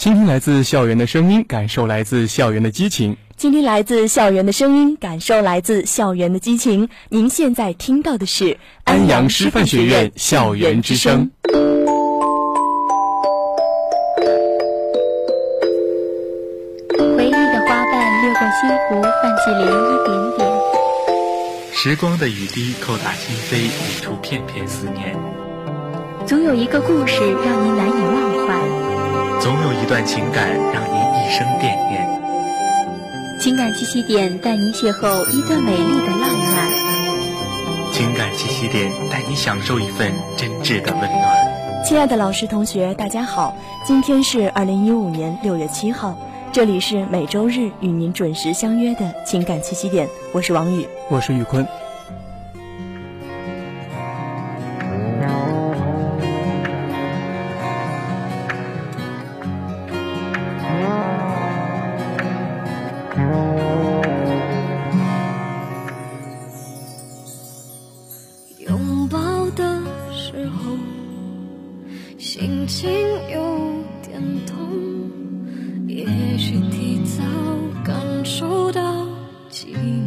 倾听来自校园的声音，感受来自校园的激情。倾听来自校园的声音，感受来自校园的激情。您现在听到的是安阳师范学院校园之声。回忆的花瓣掠过西湖，泛起涟漪点点。时光的雨滴叩打心扉，理出片片思念。总有一个故事让您难以忘怀。总有一段情感让您一生惦念。情感栖息点带您邂逅一段美丽的浪漫。情感栖息点带你享受一份真挚的温暖。亲爱的老师同学，大家好，今天是二零一五年六月七号，这里是每周日与您准时相约的情感栖息点，我是王宇，我是宇坤。却提早感受到寂寞。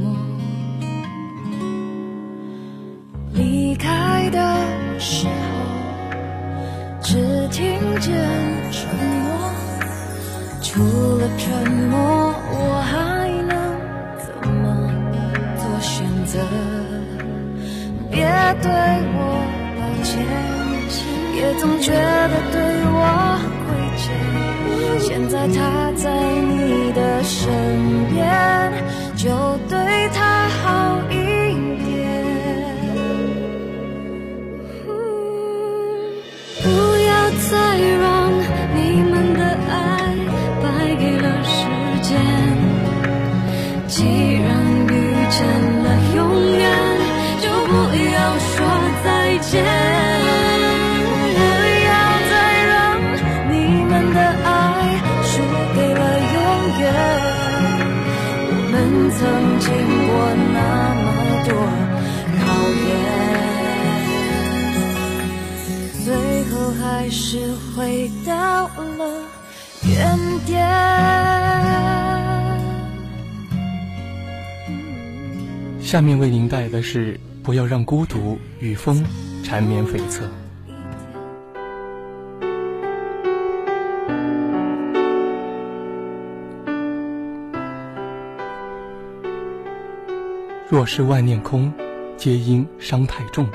下面为您带来的是：不要让孤独与风缠绵悱恻。若是万念空，皆因伤太重。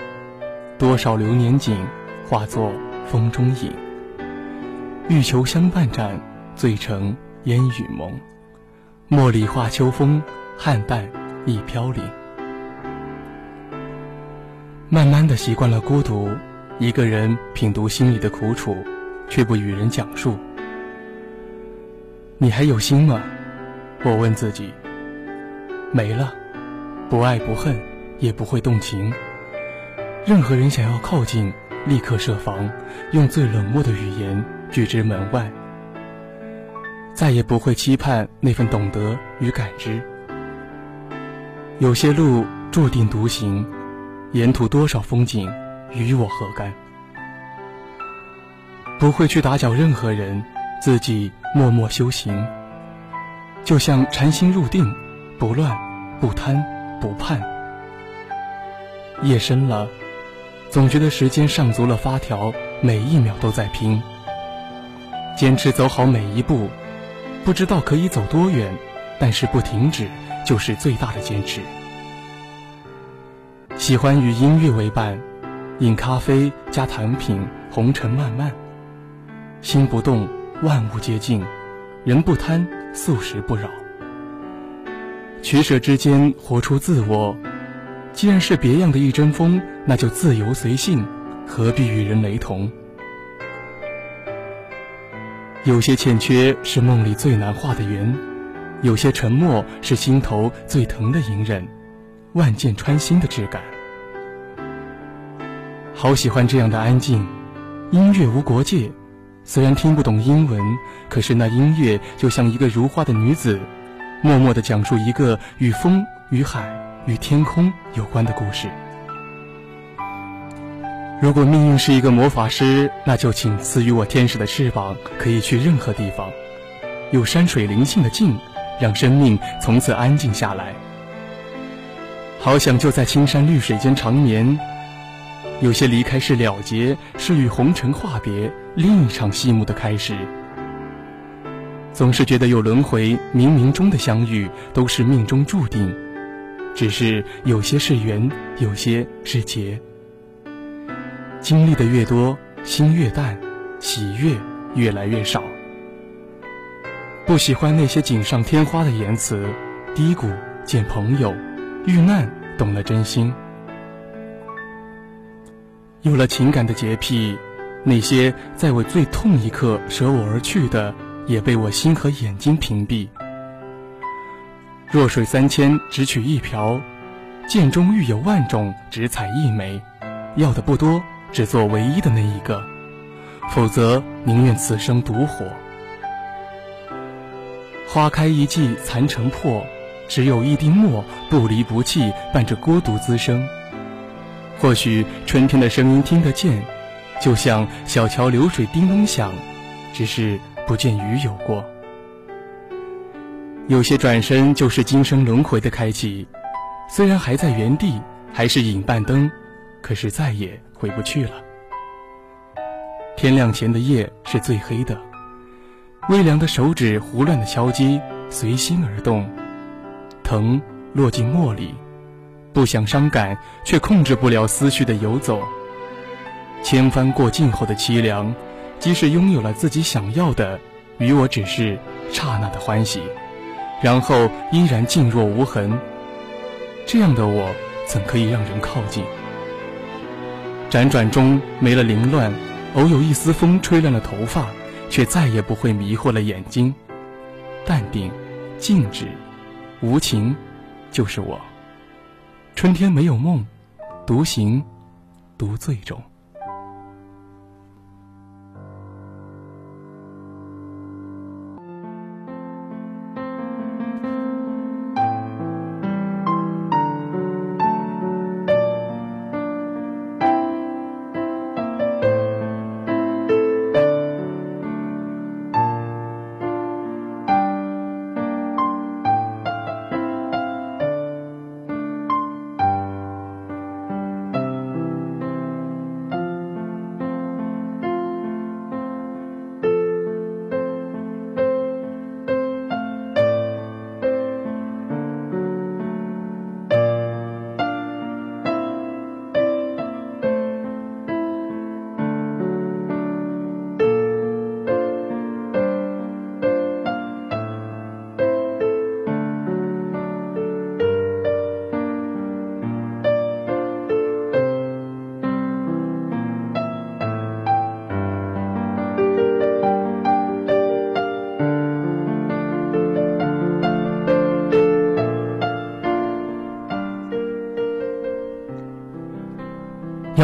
多少流年景，化作风中影。欲求相伴展，醉成烟雨蒙。莫理化秋风，汉淡亦飘零。慢慢的习惯了孤独，一个人品读心里的苦楚，却不与人讲述。你还有心吗？我问自己。没了，不爱不恨，也不会动情。任何人想要靠近，立刻设防，用最冷漠的语言拒之门外。再也不会期盼那份懂得与感知。有些路注定独行。沿途多少风景，与我何干？不会去打搅任何人，自己默默修行。就像禅心入定，不乱，不贪，不盼。夜深了，总觉得时间上足了发条，每一秒都在拼。坚持走好每一步，不知道可以走多远，但是不停止，就是最大的坚持。喜欢与音乐为伴，饮咖啡加糖品，红尘漫漫。心不动，万物皆静；人不贪，素食不扰。取舍之间，活出自我。既然是别样的一阵风，那就自由随性，何必与人雷同？有些欠缺是梦里最难画的圆，有些沉默是心头最疼的隐忍。万箭穿心的质感，好喜欢这样的安静。音乐无国界，虽然听不懂英文，可是那音乐就像一个如花的女子，默默地讲述一个与风、与海、与天空有关的故事。如果命运是一个魔法师，那就请赐予我天使的翅膀，可以去任何地方，有山水灵性的静，让生命从此安静下来。好想就在青山绿水间长眠。有些离开是了结，是与红尘话别，另一场戏幕的开始。总是觉得有轮回，冥冥中的相遇都是命中注定，只是有些是缘，有些是劫。经历的越多，心越淡，喜悦越来越少。不喜欢那些锦上添花的言辞，低谷见朋友，遇难懂了真心。有了情感的洁癖，那些在我最痛一刻舍我而去的。也被我心和眼睛屏蔽。弱水三千，只取一瓢；剑中玉有万种，只采一枚。要的不多，只做唯一的那一个。否则，宁愿此生独活。花开一季，残成破；只有一滴墨，不离不弃，伴着孤独滋生。或许春天的声音听得见，就像小桥流水叮咚响，只是。不见雨有过，有些转身就是今生轮回的开启。虽然还在原地，还是影半灯，可是再也回不去了。天亮前的夜是最黑的，微凉的手指胡乱的敲击，随心而动，藤落进墨里，不想伤感，却控制不了思绪的游走。千帆过尽后的凄凉。即使拥有了自己想要的，与我只是刹那的欢喜，然后依然静若无痕。这样的我，怎可以让人靠近？辗转中没了凌乱，偶有一丝风吹乱了头发，却再也不会迷惑了眼睛。淡定、静止、无情，就是我。春天没有梦，独行，独醉中。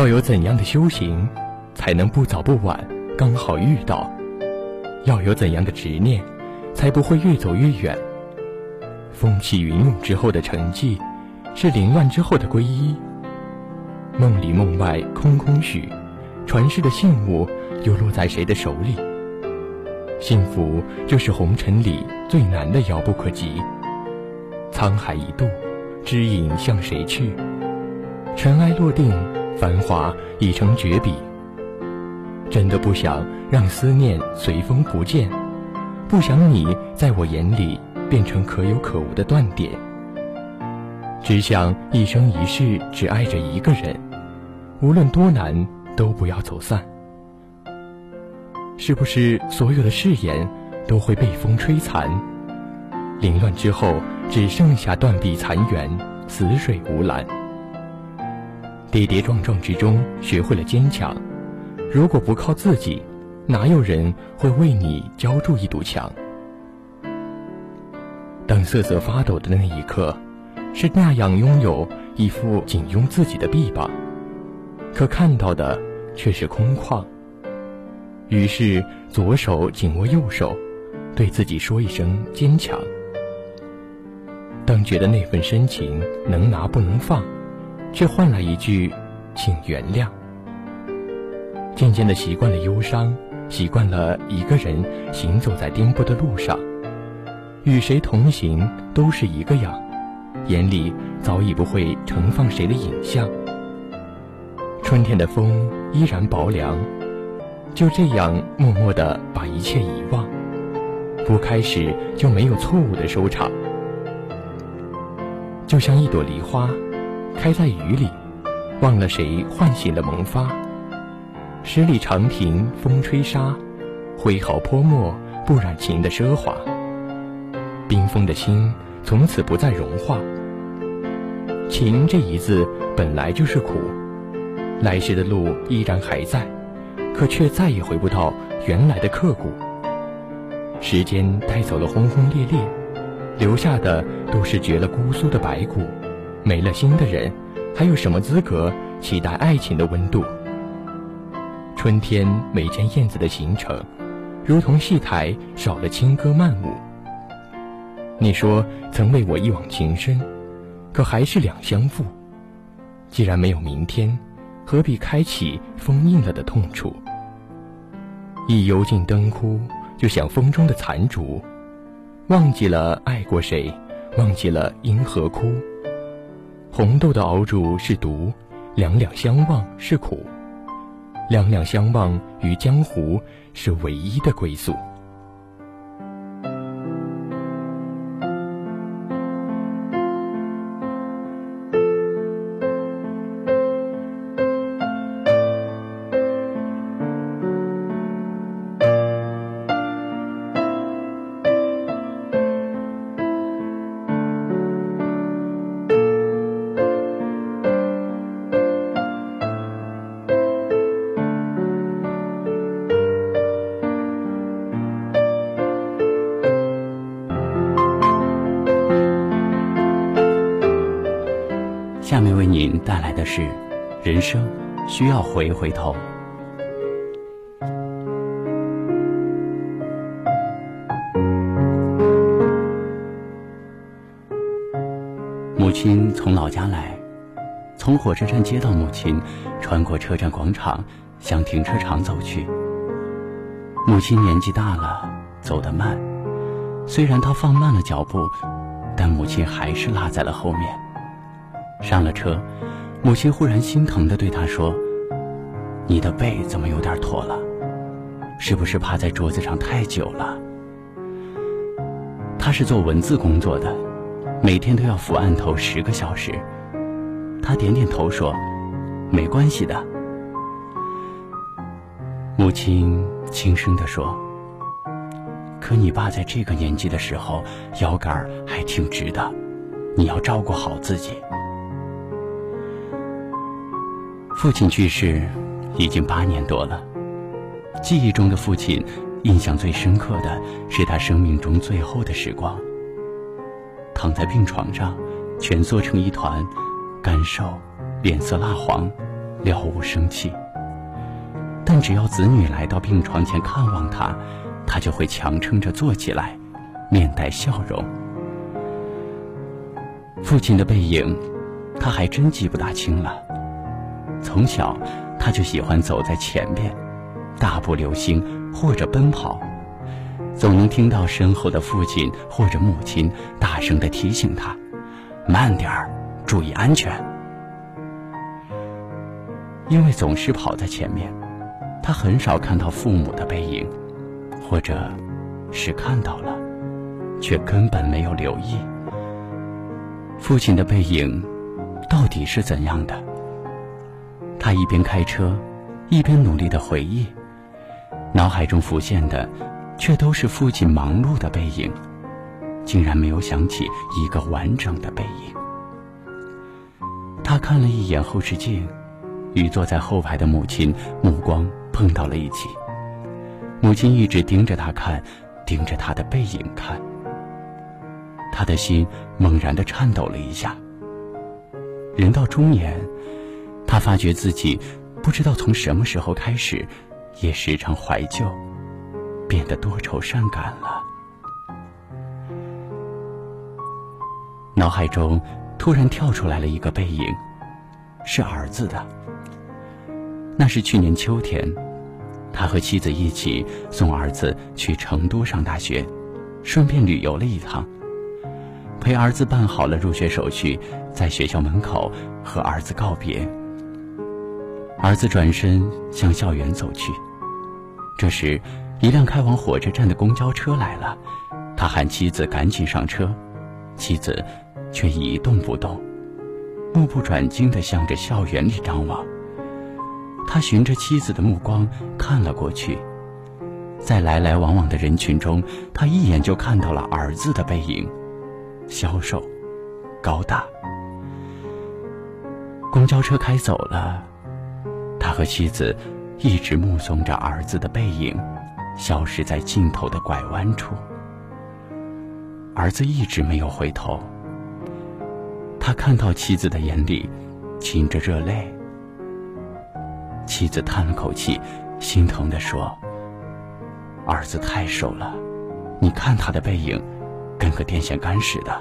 要有怎样的修行，才能不早不晚刚好遇到？要有怎样的执念，才不会越走越远？风起云涌之后的沉寂，是凌乱之后的皈依。梦里梦外空空许，传世的信物又落在谁的手里？幸福就是红尘里最难的遥不可及。沧海一度，知影向谁去？尘埃落定。繁华已成绝笔，真的不想让思念随风不见，不想你在我眼里变成可有可无的断点，只想一生一世只爱着一个人，无论多难都不要走散。是不是所有的誓言都会被风吹残？凌乱之后只剩下断壁残垣，死水无澜。跌跌撞撞之中，学会了坚强。如果不靠自己，哪有人会为你浇筑一堵墙？当瑟瑟发抖的那一刻，是那样拥有一副紧拥自己的臂膀，可看到的却是空旷。于是左手紧握右手，对自己说一声坚强。当觉得那份深情能拿不能放。却换来一句，请原谅。渐渐的习惯了忧伤，习惯了一个人行走在颠簸的路上，与谁同行都是一个样，眼里早已不会盛放谁的影像。春天的风依然薄凉，就这样默默的把一切遗忘，不开始就没有错误的收场，就像一朵梨花，开在雨里，忘了谁唤醒了萌发。十里长亭风吹沙，挥毫泼墨不染情的奢华。冰封的心从此不再融化。情这一字本来就是苦，来时的路依然还在，可却再也回不到原来的刻骨。时间带走了轰轰烈烈，留下的都是绝了姑苏的白骨。没了心的人，还有什么资格期待爱情的温度？春天没见燕子的行程，如同戏台少了轻歌曼舞。你说曾为我一往情深，可还是两相负。既然没有明天，何必开启封印了的痛楚？一油尽灯枯，就像风中的残烛，忘记了爱过谁，忘记了因何哭。红豆的熬煮是毒，两两相望是苦。两两相望于江湖，是唯一的归宿。回头》。母亲从老家来，从火车站接到母亲，穿过车站广场，向停车场走去。母亲年纪大了，走得慢，虽然她放慢了脚步，但母亲还是落在了后面。上了车，母亲忽然心疼的对他说：“你的背怎么有点驼了？是不是趴在桌子上太久了？”他是做文字工作的，每天都要伏案头十个小时。他点点头说：“没关系的。”母亲轻声的说：“可你爸在这个年纪的时候，腰杆还挺直的，你要照顾好自己。”父亲去世已经八年多了，记忆中的父亲，印象最深刻的是他生命中最后的时光。躺在病床上，蜷缩成一团，干瘦，脸色蜡黄，了无生气。但只要子女来到病床前看望他，他就会强撑着坐起来，面带笑容。父亲的背影，他还真记不大清了。从小，他就喜欢走在前面，大步流星或者奔跑，总能听到身后的父亲或者母亲大声的提醒他：“慢点儿，注意安全。”因为总是跑在前面，他很少看到父母的背影，或者，是看到了，却根本没有留意。父亲的背影，到底是怎样的？他一边开车，一边努力的回忆，脑海中浮现的，却都是父亲忙碌的背影，竟然没有想起一个完整的背影。他看了一眼后视镜，与坐在后排的母亲目光碰到了一起。母亲一直盯着他看，盯着他的背影看。他的心猛然的颤抖了一下。人到中年。他发觉自己不知道从什么时候开始，也时常怀旧，变得多愁善感了。脑海中突然跳出来了一个背影，是儿子的。那是去年秋天，他和妻子一起送儿子去成都上大学，顺便旅游了一趟，陪儿子办好了入学手续，在学校门口和儿子告别。儿子转身向校园走去，这时，一辆开往火车站的公交车来了，他喊妻子赶紧上车，妻子却一动不动，目不转睛地向着校园里张望。他循着妻子的目光看了过去，在来来往往的人群中，他一眼就看到了儿子的背影，消瘦、高大。公交车开走了，和妻子一直目送着儿子的背影消失在尽头的拐弯处。儿子一直没有回头，他看到妻子的眼里噙着热泪。妻子叹了口气，心疼地说：“儿子太瘦了，你看他的背影，跟个电线杆似的。”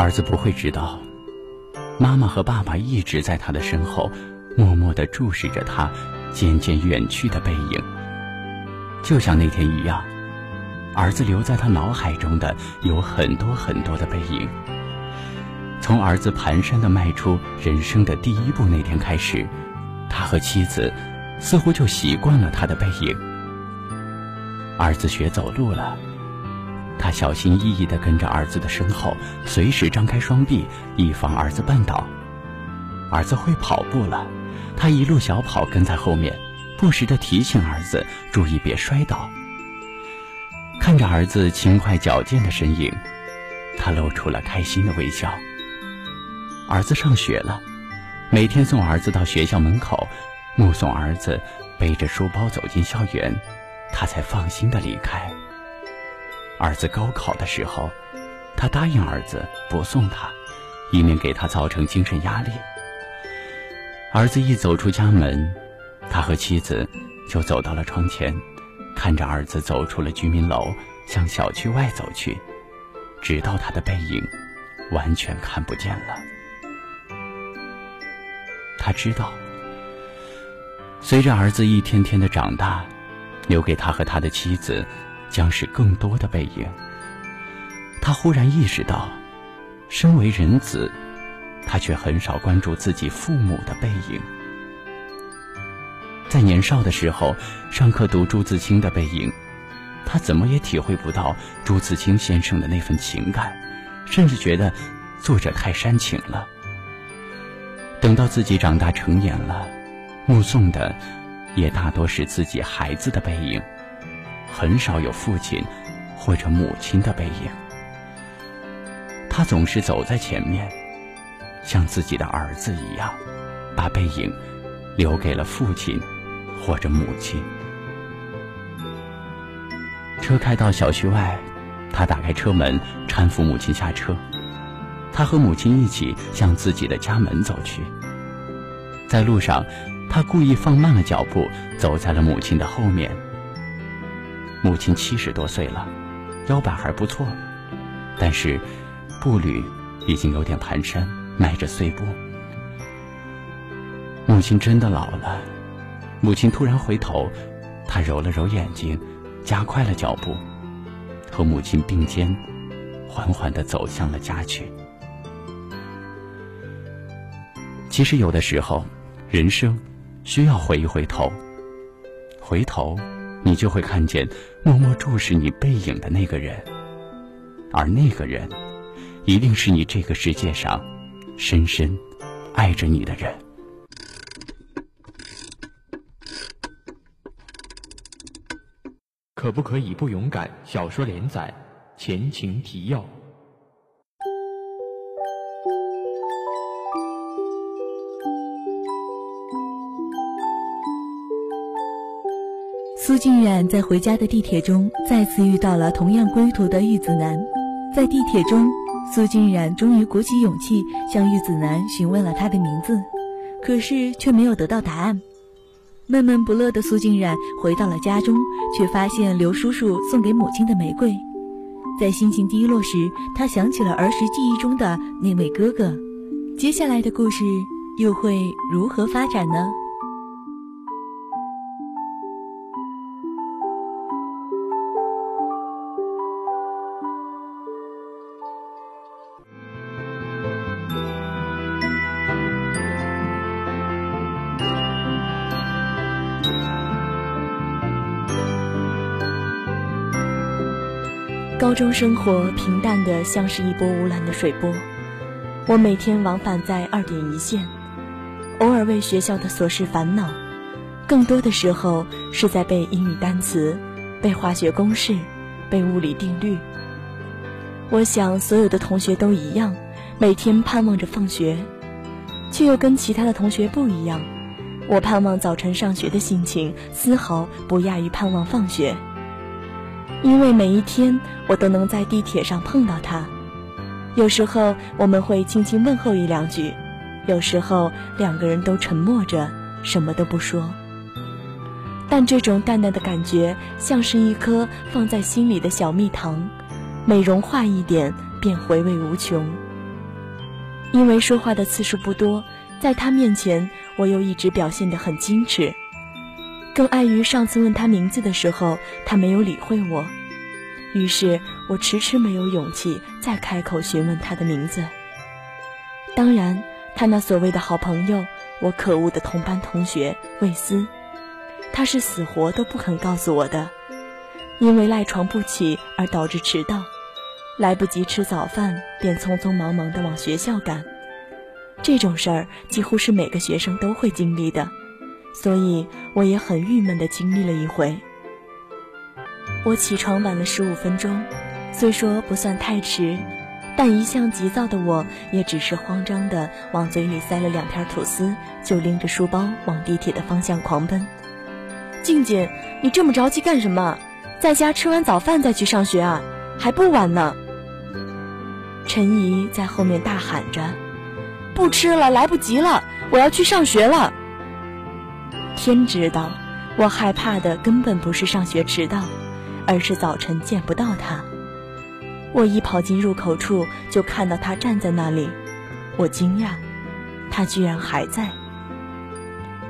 儿子不会知道，妈妈和爸爸一直在他的身后，默默地注视着他渐渐远去的背影，就像那天一样。儿子留在他脑海中的有很多很多的背影。从儿子蹒跚的迈出人生的第一步那天开始，他和妻子似乎就习惯了他的背影。儿子学走路了，他小心翼翼地跟着儿子的身后，随时张开双臂，以防儿子绊倒。儿子会跑步了，他一路小跑跟在后面，不时地提醒儿子注意别摔倒。看着儿子轻快矫健的身影，他露出了开心的微笑。儿子上学了，每天送儿子到学校门口，目送儿子背着书包走进校园，他才放心的离开。儿子高考的时候，他答应儿子不送他，以免给他造成精神压力。儿子一走出家门，他和妻子就走到了窗前。看着儿子走出了居民楼，向小区外走去，直到他的背影完全看不见了。他知道，随着儿子一天天的长大，留给他和他的妻子将是更多的背影。他忽然意识到，身为人子，他却很少关注自己父母的背影。在年少的时候，上课读朱自清的背影，他怎么也体会不到朱自清先生的那份情感，甚至觉得作者太煽情了。等到自己长大成年了，目送的也大多是自己孩子的背影，很少有父亲或者母亲的背影。他总是走在前面，像自己的儿子一样，把背影留给了父亲。或者母亲。车开到小区外，他打开车门，搀扶母亲下车。他和母亲一起向自己的家门走去。在路上，他故意放慢了脚步，走在了母亲的后面。母亲七十多岁了，腰板还不错，但是步履已经有点蹒跚，迈着碎步。母亲真的老了。母亲突然回头，她揉了揉眼睛，加快了脚步，和母亲并肩，缓缓地走向了家去。其实有的时候，人生需要回一回头，回头，你就会看见默默注视你背影的那个人，而那个人，一定是你这个世界上深深爱着你的人。可不可以不勇敢？小说连载前情提要。苏静冉在回家的地铁中再次遇到了同样归途的玉子男，在地铁中，苏静冉终于鼓起勇气向玉子男询问了他的名字，可是却没有得到答案。闷闷不乐的苏静冉回到了家中，却发现刘叔叔送给母亲的玫瑰。在心情低落时，他想起了儿时记忆中的那位哥哥。接下来的故事又会如何发展呢？高中生活平淡的像是一波无澜的水波，我每天往返在二点一线，偶尔为学校的琐事烦恼，更多的时候是在背英语单词、背化学公式、背物理定律。我想所有的同学都一样，每天盼望着放学，却又跟其他的同学不一样。我盼望早晨上学的心情，丝毫不亚于盼望放学。因为每一天我都能在地铁上碰到他，有时候我们会轻轻问候一两句，有时候两个人都沉默着，什么都不说。但这种淡淡的感觉，像是一颗放在心里的小蜜糖，每融化一点便回味无穷。因为说话的次数不多，在他面前我又一直表现得很矜持。更碍于上次问他名字的时候，他没有理会我，于是我迟迟没有勇气再开口询问他的名字。当然，他那所谓的好朋友，我可恶的同班同学魏斯，他是死活都不肯告诉我的，因为赖床不起而导致迟到，来不及吃早饭便匆匆忙忙地往学校赶。这种事儿几乎是每个学生都会经历的。所以我也很郁闷地经历了一回。我起床晚了十五分钟，虽说不算太迟，但一向急躁的我也只是慌张地往嘴里塞了两片吐司，就拎着书包往地铁的方向狂奔。静静，你这么着急干什么？在家吃完早饭再去上学啊，还不晚呢。陈怡在后面大喊着：“不吃了，来不及了，我要去上学了。”天知道，我害怕的根本不是上学迟到，而是早晨见不到他。我一跑进入口处，就看到他站在那里。我惊讶，他居然还在。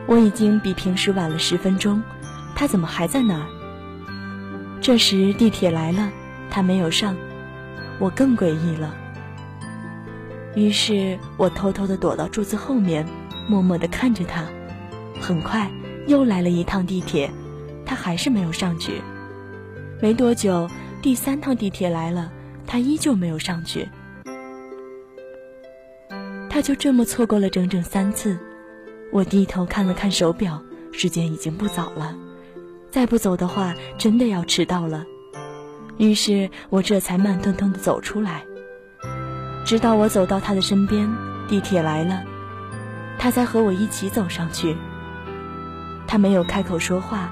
我已经比平时晚了十分钟，他怎么还在那儿？这时地铁来了，他没有上，我更诡异了。于是我偷偷地躲到柱子后面，默默地看着他。很快。又来了一趟地铁，他还是没有上去。没多久，第三趟地铁来了，他依旧没有上去。他就这么错过了整整三次。我低头看了看手表，时间已经不早了，再不走的话，真的要迟到了。于是我这才慢吞吞地走出来，直到我走到他的身边，地铁来了，他才和我一起走上去。他没有开口说话，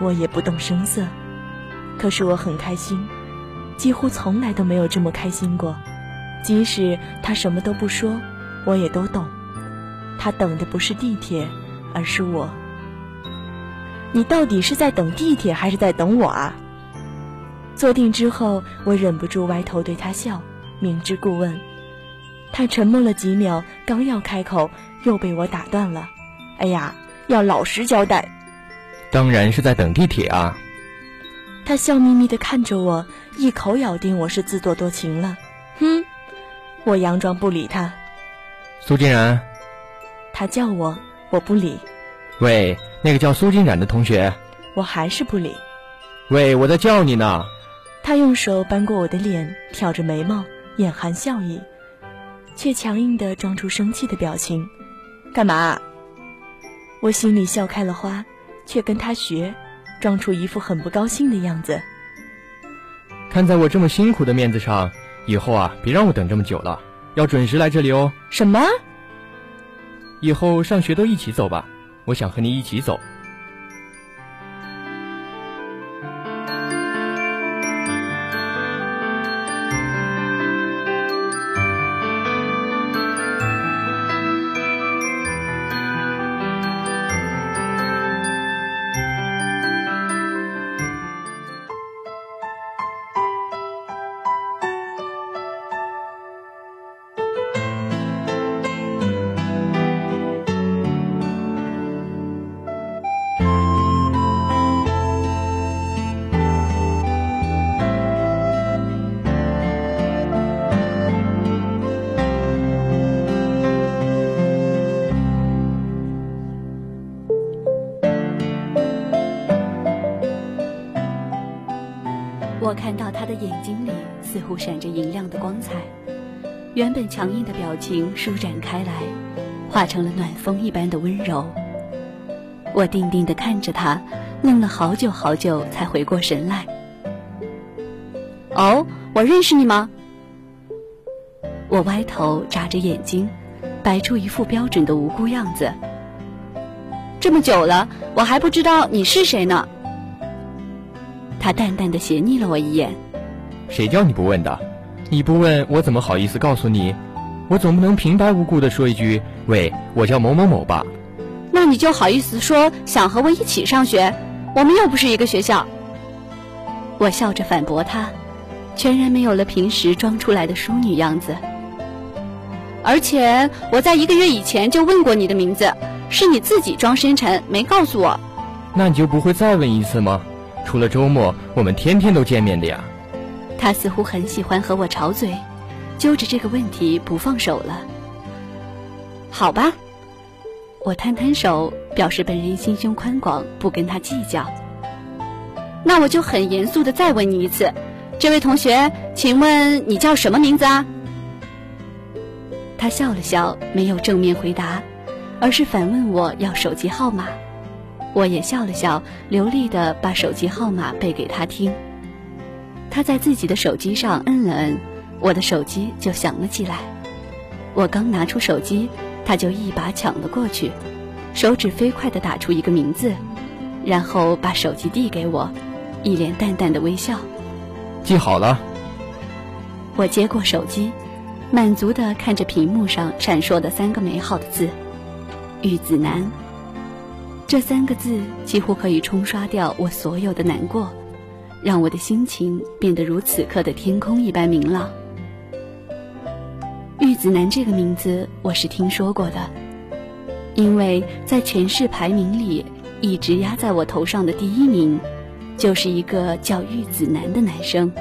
我也不动声色。可是我很开心，几乎从来都没有这么开心过。即使他什么都不说，我也都懂。他等的不是地铁，而是我。你到底是在等地铁，还是在等我啊？坐定之后，我忍不住歪头对他笑，明知故问。他沉默了几秒，刚要开口，又被我打断了。哎呀！要老实交代，当然是在等地铁啊！他笑眯眯地看着我，一口咬定我是自作多情了。哼！我佯装不理他。苏金然，他叫我，我不理。喂，那个叫苏金然的同学，我还是不理。喂，我在叫你呢。他用手扳过我的脸，挑着眉毛，眼含笑意，却强硬地装出生气的表情。干嘛？我心里笑开了花，却跟他学，装出一副很不高兴的样子。看在我这么辛苦的面子上，以后啊，别让我等这么久了，要准时来这里哦。什么？以后上学都一起走吧，我想和你一起走。强硬的表情舒展开来，化成了暖风一般的温柔。我定定地看着他，愣了好久好久，才回过神来。哦，我认识你吗？我歪头眨着眼睛，摆出一副标准的无辜样子。这么久了，我还不知道你是谁呢。他淡淡的斜睨了我一眼。谁叫你不问的？你不问，我怎么好意思告诉你？我总不能平白无故的说一句：“喂，我叫某某某吧。”那你就好意思说想和我一起上学？我们又不是一个学校。我笑着反驳他，全然没有了平时装出来的淑女样子。而且我在一个月以前就问过你的名字，是你自己装深沉没告诉我。那你就不会再问一次吗？除了周末，我们天天都见面的呀。他似乎很喜欢和我吵嘴，揪着这个问题不放手了。好吧。我摊摊手，表示本人心胸宽广，不跟他计较。那我就很严肃的再问你一次，这位同学，请问你叫什么名字啊？他笑了笑，没有正面回答，而是反问我要手机号码。我也笑了笑，流利的把手机号码背给他听。他在自己的手机上摁了摁，我的手机就响了起来。我刚拿出手机。他就一把抢了过去，手指飞快地打出一个名字，然后把手机递给我，一脸淡淡的微笑。记好了。我接过手机，满足地看着屏幕上闪烁的三个美好的字“玉子南”。这三个字几乎可以冲刷掉我所有的难过，让我的心情变得如此刻的天空一般明朗。玉子楠这个名字我是听说过的，因为在全市排名里一直压在我头上的第一名，就是一个叫玉子楠的男生。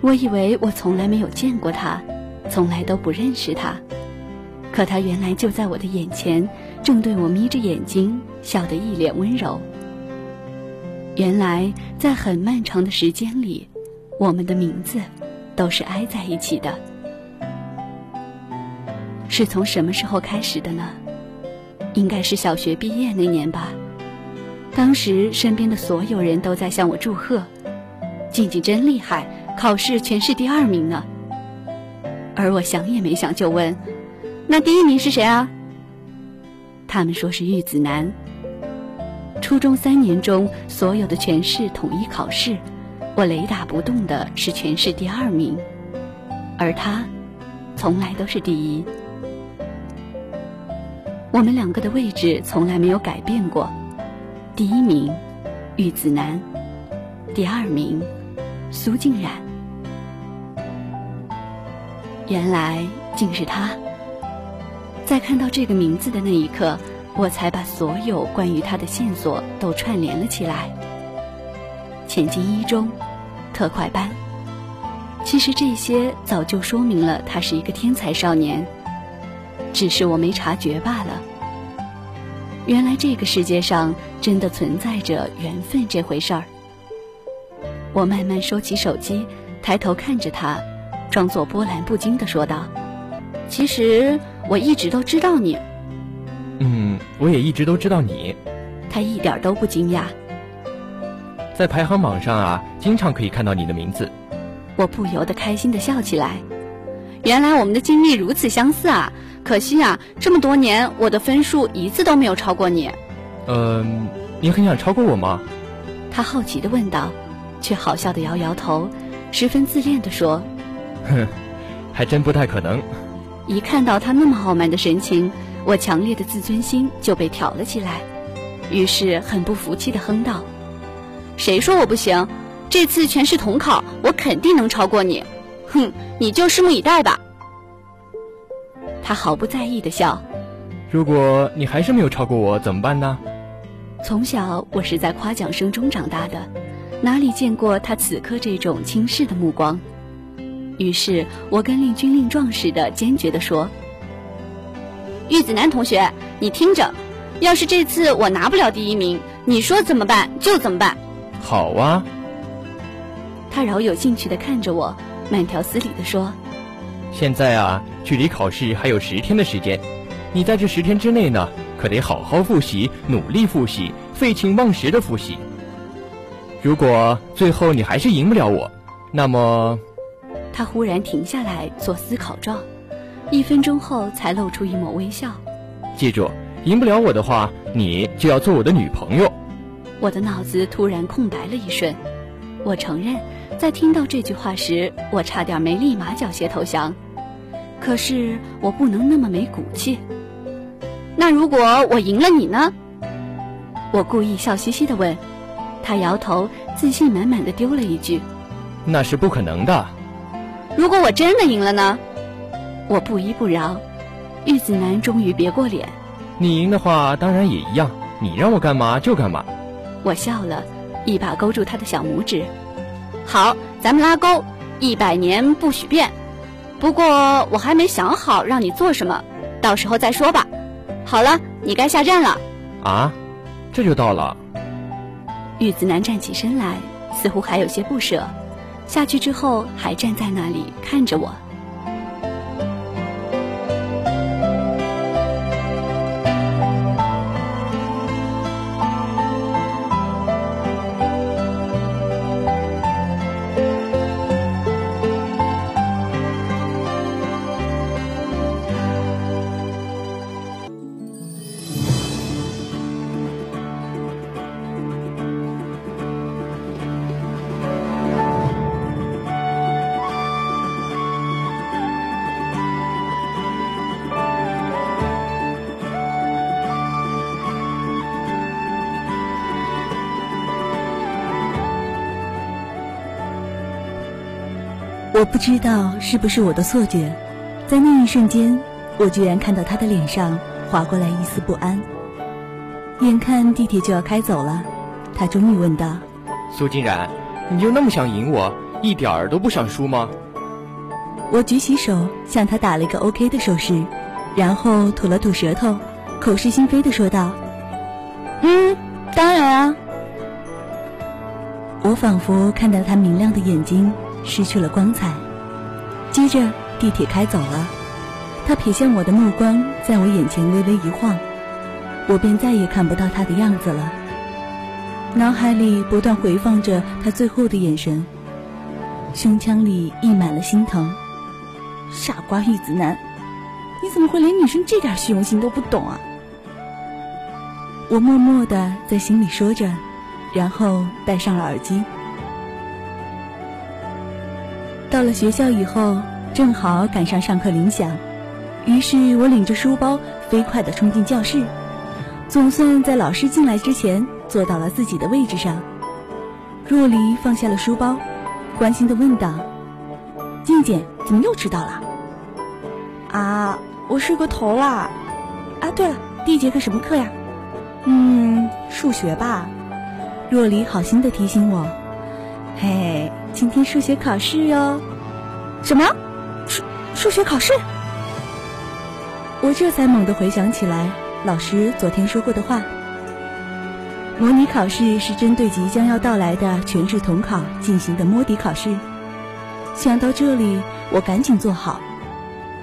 我以为我从来没有见过他，从来都不认识他，可他原来就在我的眼前，正对我眯着眼睛笑得一脸温柔。原来在很漫长的时间里，我们的名字都是挨在一起的。是从什么时候开始的呢？应该是小学毕业那年吧。当时身边的所有人都在向我祝贺：“静静真厉害，考试全市第二名呢。”而我想也没想就问：“那第一名是谁啊？”他们说是玉子楠。初中三年中所有的全市统一考试，我雷打不动的是全市第二名，而他，从来都是第一。我们两个的位置从来没有改变过，第一名，玉子楠；第二名，苏静冉。原来竟是他。在看到这个名字的那一刻，我才把所有关于他的线索都串联了起来。前进一中，特快班，其实这些早就说明了他是一个天才少年。只是我没察觉罢了。原来这个世界上真的存在着缘分这回事儿。我慢慢收起手机，抬头看着他，装作波澜不惊的说道：“其实我一直都知道你。”“嗯，我也一直都知道你。”他一点都不惊讶。在排行榜上啊，经常可以看到你的名字。我不由得开心的笑起来。原来我们的经历如此相似啊！可惜啊，这么多年我的分数一次都没有超过你。嗯，你很想超过我吗？他好奇的问道，却好笑的摇摇头，十分自恋的说：“哼，还真不太可能。”一看到他那么傲慢的神情，我强烈的自尊心就被挑了起来，于是很不服气的哼道：“谁说我不行？这次全市统考，我肯定能超过你。哼，你就拭目以待吧。”他毫不在意的笑。如果你还是没有超过我，怎么办呢？从小我是在夸奖声中长大的，哪里见过他此刻这种轻视的目光？于是我跟令军令状似的坚决的说：“玉子楠同学，你听着，要是这次我拿不了第一名，你说怎么办就怎么办。”好啊。他饶有兴趣地看着我，慢条斯理地说：“现在啊，距离考试还有十天的时间，你在这十天之内呢，可得好好复习，努力复习，废寝忘食的复习。如果最后你还是赢不了我，那么……”他忽然停下来做思考状，一分钟后才露出一抹微笑。记住，赢不了我的话，你就要做我的女朋友。我的脑子突然空白了一瞬，我承认，在听到这句话时，我差点没立马缴械投降。可是我不能那么没骨气。那如果我赢了你呢？我故意笑嘻嘻地问。他摇头，自信满满的丢了一句：“那是不可能的。”如果我真的赢了呢？我不依不饶。玉子楠终于别过脸。你赢的话，当然也一样。你让我干嘛就干嘛。我笑了，一把勾住他的小拇指。好，咱们拉钩，一百年不许变。不过我还没想好让你做什么，到时候再说吧。好了，你该下站了。啊，这就到了。玉子楠站起身来，似乎还有些不舍。下去之后，还站在那里看着我。我不知道是不是我的错觉，在那一瞬间，我居然看到他的脸上划过来一丝不安。眼看地铁就要开走了，他终于问道：“苏金然，你就那么想赢我，一点儿都不想输吗？”我举起手向他打了一个 OK 的手势，然后吐了吐舌头，口是心非的说道：“嗯，当然啊。”我仿佛看到他明亮的眼睛。失去了光彩。接着，地铁开走了，他瞥向我的目光在我眼前微微一晃，我便再也看不到他的样子了。脑海里不断回放着他最后的眼神，胸腔里溢满了心疼。傻瓜玉子男，你怎么会连女生这点虚荣心都不懂啊？我默默的在心里说着，然后戴上了耳机。到了学校以后，正好赶上上课铃响，于是我领着书包飞快地冲进教室，总算在老师进来之前坐到了自己的位置上。若离放下了书包，关心地问道：“静静，怎么又迟到了？”“啊，我睡过头啦。”“啊，对了，第一节课什么课呀？”“嗯，数学吧。”若离好心地提醒我。嘿，今天数学考试哟！什么？数数学考试？我这才猛地回想起来，老师昨天说过的话。模拟考试是针对即将要到来的全市统考进行的摸底考试。想到这里，我赶紧坐好。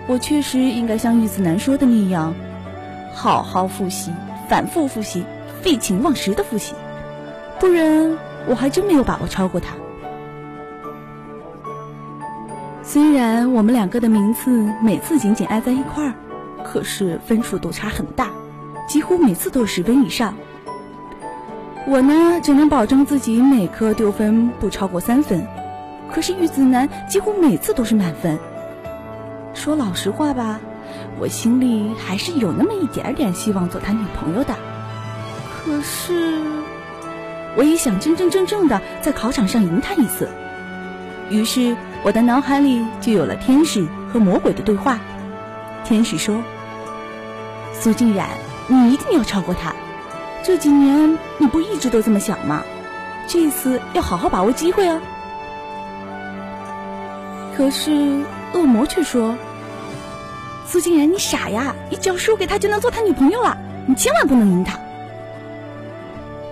我确实应该像玉子楠说的那样，好好复习，反复复习，废寝忘食的复习，不然我还真没有把握超过他。虽然我们两个的名次每次紧紧挨在一块儿，可是分数都差很大，几乎每次都是十分以上。我呢，只能保证自己每科丢分不超过三分，可是玉子楠几乎每次都是满分。说老实话吧，我心里还是有那么一点点希望做他女朋友的。可是，我也想真真正正的在考场上赢他一次。于是。我的脑海里就有了天使和魔鬼的对话。天使说：“苏静然，你一定要超过他。这几年你不一直都这么想吗？这次要好好把握机会哦。”可是恶魔却说：“苏静然，你傻呀！你只要输给他就能做他女朋友了，你千万不能赢他。”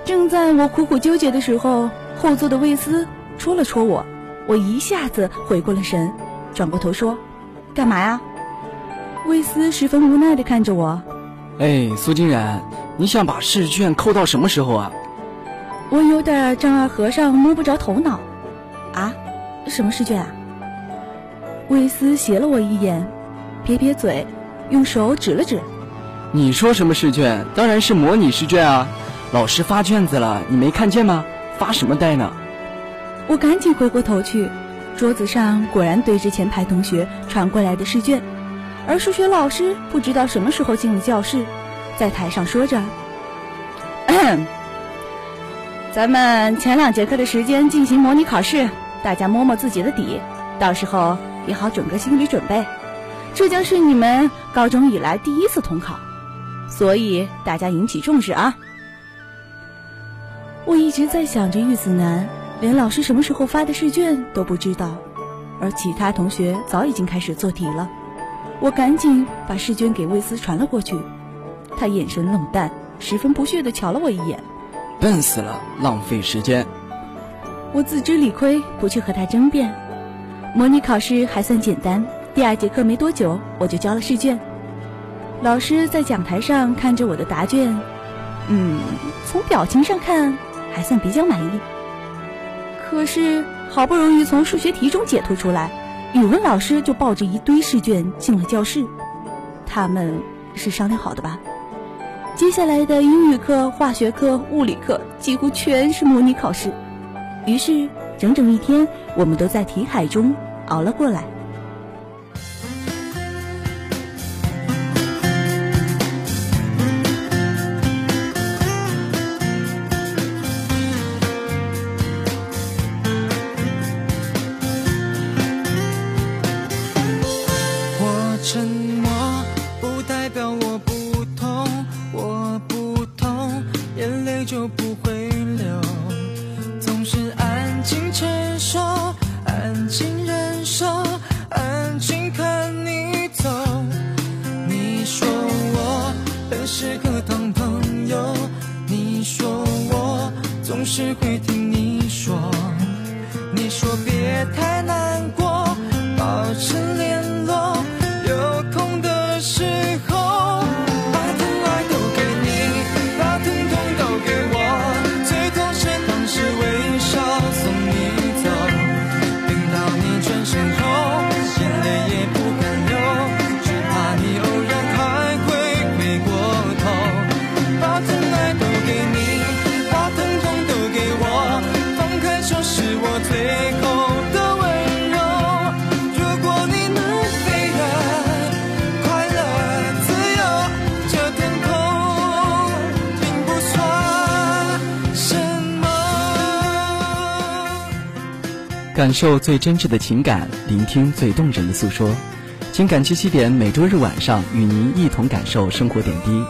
正在我苦苦纠结的时候，后座的魏斯戳了戳我。我一下子回过了神，转过头说：“干嘛呀？”魏斯十分无奈地看着我。哎，苏金然，你想把试卷扣到什么时候啊？我有点丈二和尚摸不着头脑。啊，什么试卷啊？魏斯斜了我一眼，撇撇嘴，用手指了指。你说什么试卷？当然是模拟试卷啊！老师发卷子了，你没看见吗？发什么呆呢？我赶紧回过头去，桌子上果然堆着前排同学传过来的试卷，而数学老师不知道什么时候进了教室，在台上说着：“咱们前两节课的时间进行模拟考试，大家摸摸自己的底，到时候也好整个心理准备。这将是你们高中以来第一次统考，所以大家引起重视啊！”我一直在想着玉子楠。连老师什么时候发的试卷都不知道，而其他同学早已经开始做题了。我赶紧把试卷给魏斯传了过去，他眼神冷淡，十分不屑地瞧了我一眼。笨死了，浪费时间。我自知理亏，不去和他争辩。模拟考试还算简单，第二节课没多久我就交了试卷。老师在讲台上看着我的答卷，嗯，从表情上看还算比较满意。可是好不容易从数学题中解脱出来，语文老师就抱着一堆试卷进了教室。他们是商量好的吧？接下来的英语课、化学课、物理课几乎全是模拟考试。于是整整一天，我们都在题海中熬了过来。感受最真挚的情感，聆听最动人的诉说。情感七七点每周日晚上与您一同感受生活点滴。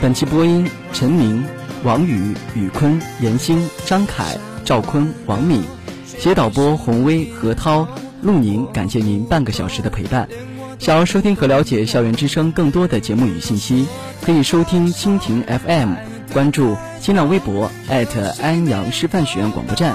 本期播音：陈明、王宇、宇坤、严星、张凯、赵坤、王敏。协导播：洪威、何涛、陆宁。感谢您半个小时的陪伴。想要收听和了解校园之声更多的节目与信息，可以收听蜻蜓 FM，关注新浪微博安阳师范学院广播站。